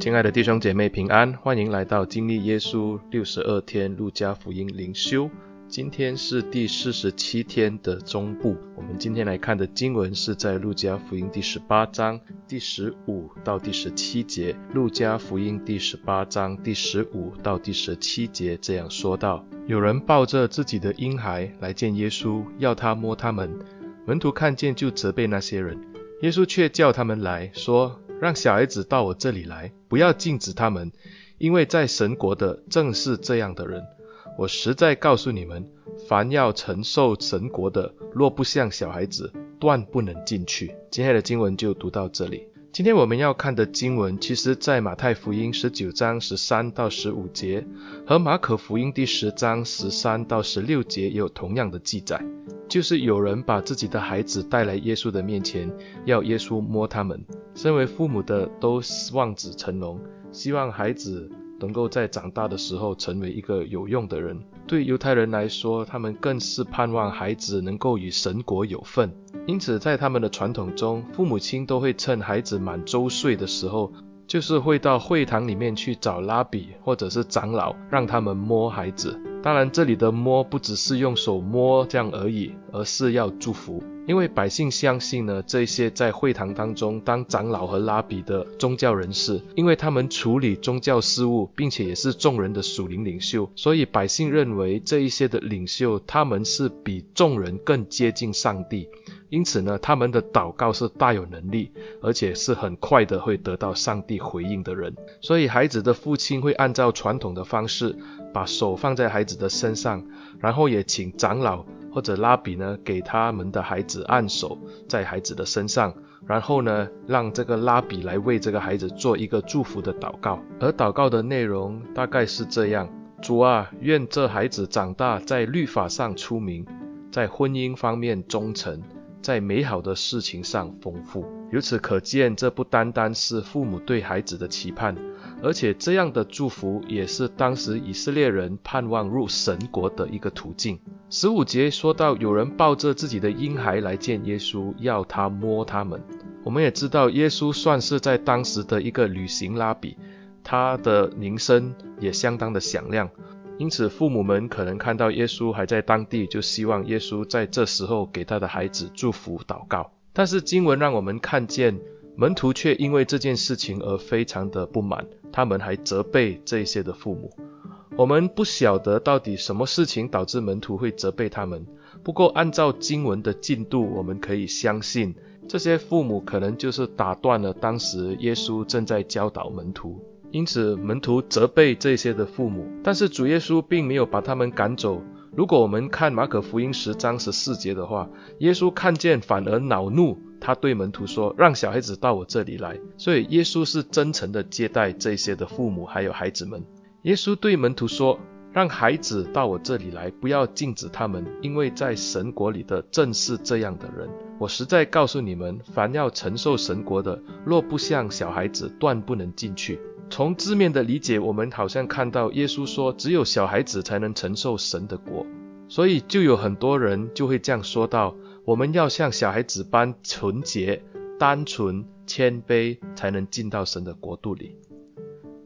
亲爱的弟兄姐妹平安，欢迎来到经历耶稣六十二天路加福音灵修。今天是第四十七天的中部，我们今天来看的经文是在路加福音第十八章第十五到第十七节。路加福音第十八章第十五到第十七节这样说道：有人抱着自己的婴孩来见耶稣，要他摸他们。门徒看见就责备那些人，耶稣却叫他们来说。让小孩子到我这里来，不要禁止他们，因为在神国的正是这样的人。我实在告诉你们，凡要承受神国的，若不像小孩子，断不能进去。今天的经文就读到这里。今天我们要看的经文，其实在马太福音十九章十三到十五节，和马可福音第十章十三到十六节也有同样的记载，就是有人把自己的孩子带来耶稣的面前，要耶稣摸他们。身为父母的都望子成龙，希望孩子能够在长大的时候成为一个有用的人。对犹太人来说，他们更是盼望孩子能够与神国有份。因此，在他们的传统中，父母亲都会趁孩子满周岁的时候，就是会到会堂里面去找拉比或者是长老，让他们摸孩子。当然，这里的摸不只是用手摸这样而已，而是要祝福。因为百姓相信呢，这些在会堂当中当长老和拉比的宗教人士，因为他们处理宗教事务，并且也是众人的属灵领袖，所以百姓认为这一些的领袖，他们是比众人更接近上帝。因此呢，他们的祷告是大有能力，而且是很快的会得到上帝回应的人。所以孩子的父亲会按照传统的方式，把手放在孩子的身上，然后也请长老。或者拉比呢，给他们的孩子按手在孩子的身上，然后呢，让这个拉比来为这个孩子做一个祝福的祷告。而祷告的内容大概是这样：主啊，愿这孩子长大，在律法上出名，在婚姻方面忠诚，在美好的事情上丰富。由此可见，这不单单是父母对孩子的期盼。而且这样的祝福也是当时以色列人盼望入神国的一个途径。十五节说到，有人抱着自己的婴孩来见耶稣，要他摸他们。我们也知道，耶稣算是在当时的一个旅行拉比，他的名声也相当的响亮。因此，父母们可能看到耶稣还在当地，就希望耶稣在这时候给他的孩子祝福祷告。但是经文让我们看见，门徒却因为这件事情而非常的不满。他们还责备这些的父母。我们不晓得到底什么事情导致门徒会责备他们。不过按照经文的进度，我们可以相信这些父母可能就是打断了当时耶稣正在教导门徒。因此门徒责备这些的父母，但是主耶稣并没有把他们赶走。如果我们看马可福音十章十四节的话，耶稣看见反而恼怒。他对门徒说：“让小孩子到我这里来。”所以耶稣是真诚的接待这些的父母还有孩子们。耶稣对门徒说：“让孩子到我这里来，不要禁止他们，因为在神国里的正是这样的人。我实在告诉你们，凡要承受神国的，若不像小孩子，断不能进去。”从字面的理解，我们好像看到耶稣说，只有小孩子才能承受神的国，所以就有很多人就会这样说道。我们要像小孩子般纯洁、单纯、谦卑，才能进到神的国度里。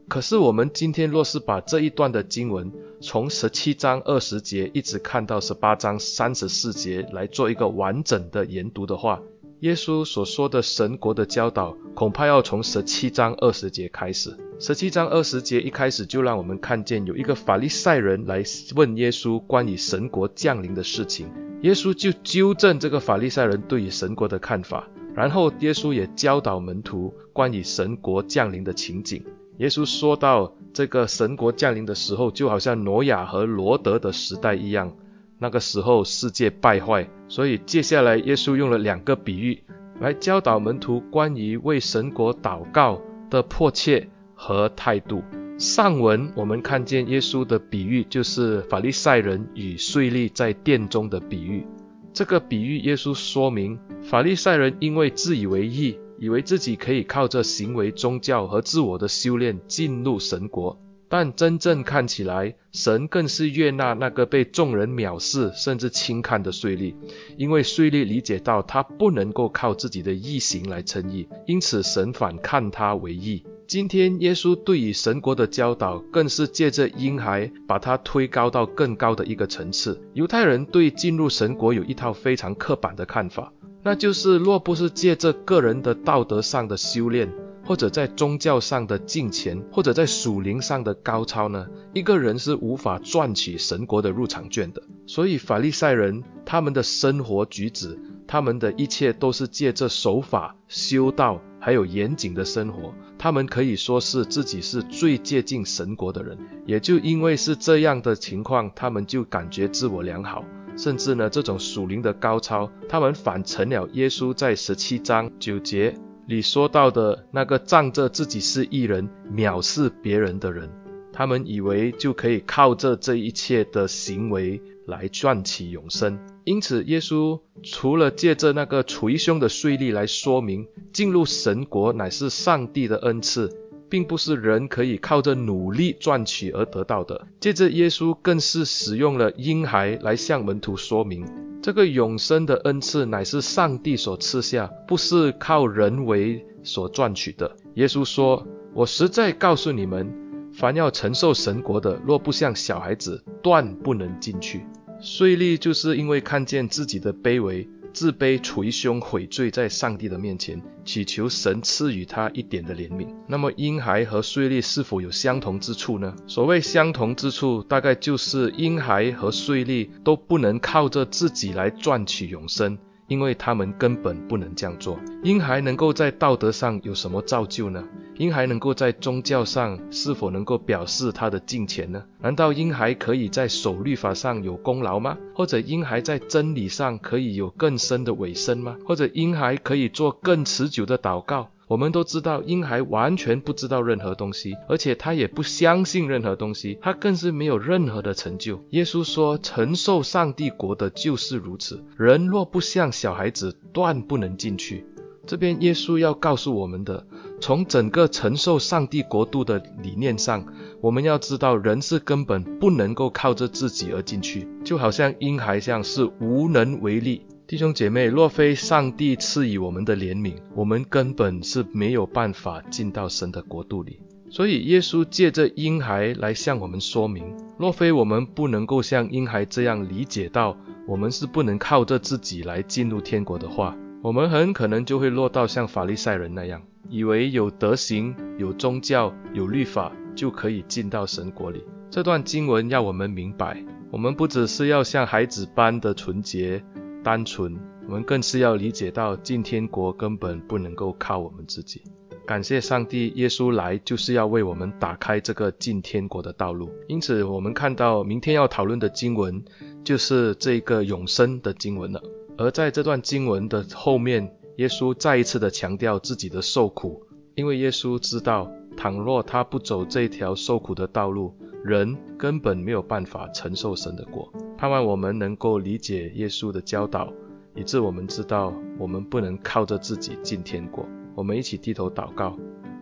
可是我们今天若是把这一段的经文，从十七章二十节一直看到十八章三十四节来做一个完整的研读的话，耶稣所说的神国的教导，恐怕要从十七章二十节开始。十七章二十节一开始就让我们看见有一个法利赛人来问耶稣关于神国降临的事情。耶稣就纠正这个法利赛人对于神国的看法，然后耶稣也教导门徒关于神国降临的情景。耶稣说到这个神国降临的时候，就好像挪亚和罗得的时代一样，那个时候世界败坏，所以接下来耶稣用了两个比喻来教导门徒关于为神国祷告的迫切和态度。上文我们看见耶稣的比喻，就是法利赛人与税吏在殿中的比喻。这个比喻，耶稣说明法利赛人因为自以为义，以为自己可以靠着行为宗教和自我的修炼进入神国，但真正看起来，神更是悦纳那个被众人藐视甚至轻看的税吏，因为税吏理解到他不能够靠自己的义行来称义，因此神反看他为义。今天耶稣对于神国的教导，更是借着婴孩把他推高到更高的一个层次。犹太人对进入神国有一套非常刻板的看法，那就是若不是借着个人的道德上的修炼，或者在宗教上的敬虔，或者在属灵上的高超呢，一个人是无法赚取神国的入场券的。所以法利赛人他们的生活举止，他们的一切都是借着守法、修道，还有严谨的生活，他们可以说是自己是最接近神国的人。也就因为是这样的情况，他们就感觉自我良好，甚至呢，这种属灵的高超，他们反成了耶稣在十七章九节。里说到的那个仗着自己是义人，藐视别人的人，他们以为就可以靠着这一切的行为来赚取永生。因此，耶稣除了借着那个捶胸的税吏来说明，进入神国乃是上帝的恩赐，并不是人可以靠着努力赚取而得到的。借着，耶稣更是使用了婴孩来向门徒说明。这个永生的恩赐乃是上帝所赐下，不是靠人为所赚取的。耶稣说：“我实在告诉你们，凡要承受神国的，若不像小孩子，断不能进去。”税吏就是因为看见自己的卑微。自卑、捶胸、悔罪，在上帝的面前祈求神赐予他一点的怜悯。那么婴孩和税吏是否有相同之处呢？所谓相同之处，大概就是婴孩和税吏都不能靠着自己来赚取永生。因为他们根本不能这样做。婴孩能够在道德上有什么造就呢？婴孩能够在宗教上是否能够表示他的敬虔呢？难道婴孩可以在守律法上有功劳吗？或者婴孩在真理上可以有更深的委身吗？或者婴孩可以做更持久的祷告？我们都知道，婴孩完全不知道任何东西，而且他也不相信任何东西，他更是没有任何的成就。耶稣说：“承受上帝国的就是如此，人若不像小孩子，断不能进去。”这边耶稣要告诉我们的，从整个承受上帝国度的理念上，我们要知道，人是根本不能够靠着自己而进去，就好像婴孩像是无能为力。弟兄姐妹，若非上帝赐予我们的怜悯，我们根本是没有办法进到神的国度里。所以耶稣借着婴孩来向我们说明，若非我们不能够像婴孩这样理解到，我们是不能靠着自己来进入天国的话，我们很可能就会落到像法利赛人那样，以为有德行、有宗教、有律法就可以进到神国里。这段经文要我们明白，我们不只是要像孩子般的纯洁。单纯，我们更是要理解到进天国根本不能够靠我们自己。感谢上帝，耶稣来就是要为我们打开这个进天国的道路。因此，我们看到明天要讨论的经文就是这个永生的经文了。而在这段经文的后面，耶稣再一次的强调自己的受苦，因为耶稣知道，倘若他不走这条受苦的道路，人根本没有办法承受神的果。盼望我们能够理解耶稣的教导，以致我们知道我们不能靠着自己进天国。我们一起低头祷告，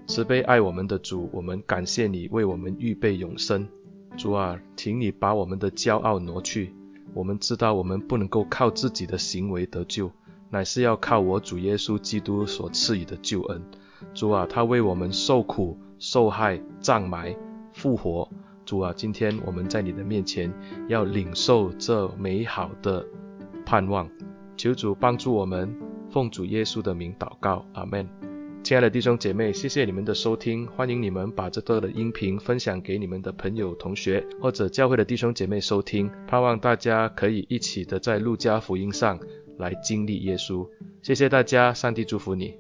慈悲爱我们的主，我们感谢你为我们预备永生。主啊，请你把我们的骄傲挪去。我们知道我们不能够靠自己的行为得救，乃是要靠我主耶稣基督所赐予的救恩。主啊，他为我们受苦、受害、葬埋、复活。主啊，今天我们在你的面前要领受这美好的盼望，求主帮助我们，奉主耶稣的名祷告，阿门。亲爱的弟兄姐妹，谢谢你们的收听，欢迎你们把这段的音频分享给你们的朋友、同学或者教会的弟兄姐妹收听，盼望大家可以一起的在路加福音上来经历耶稣。谢谢大家，上帝祝福你。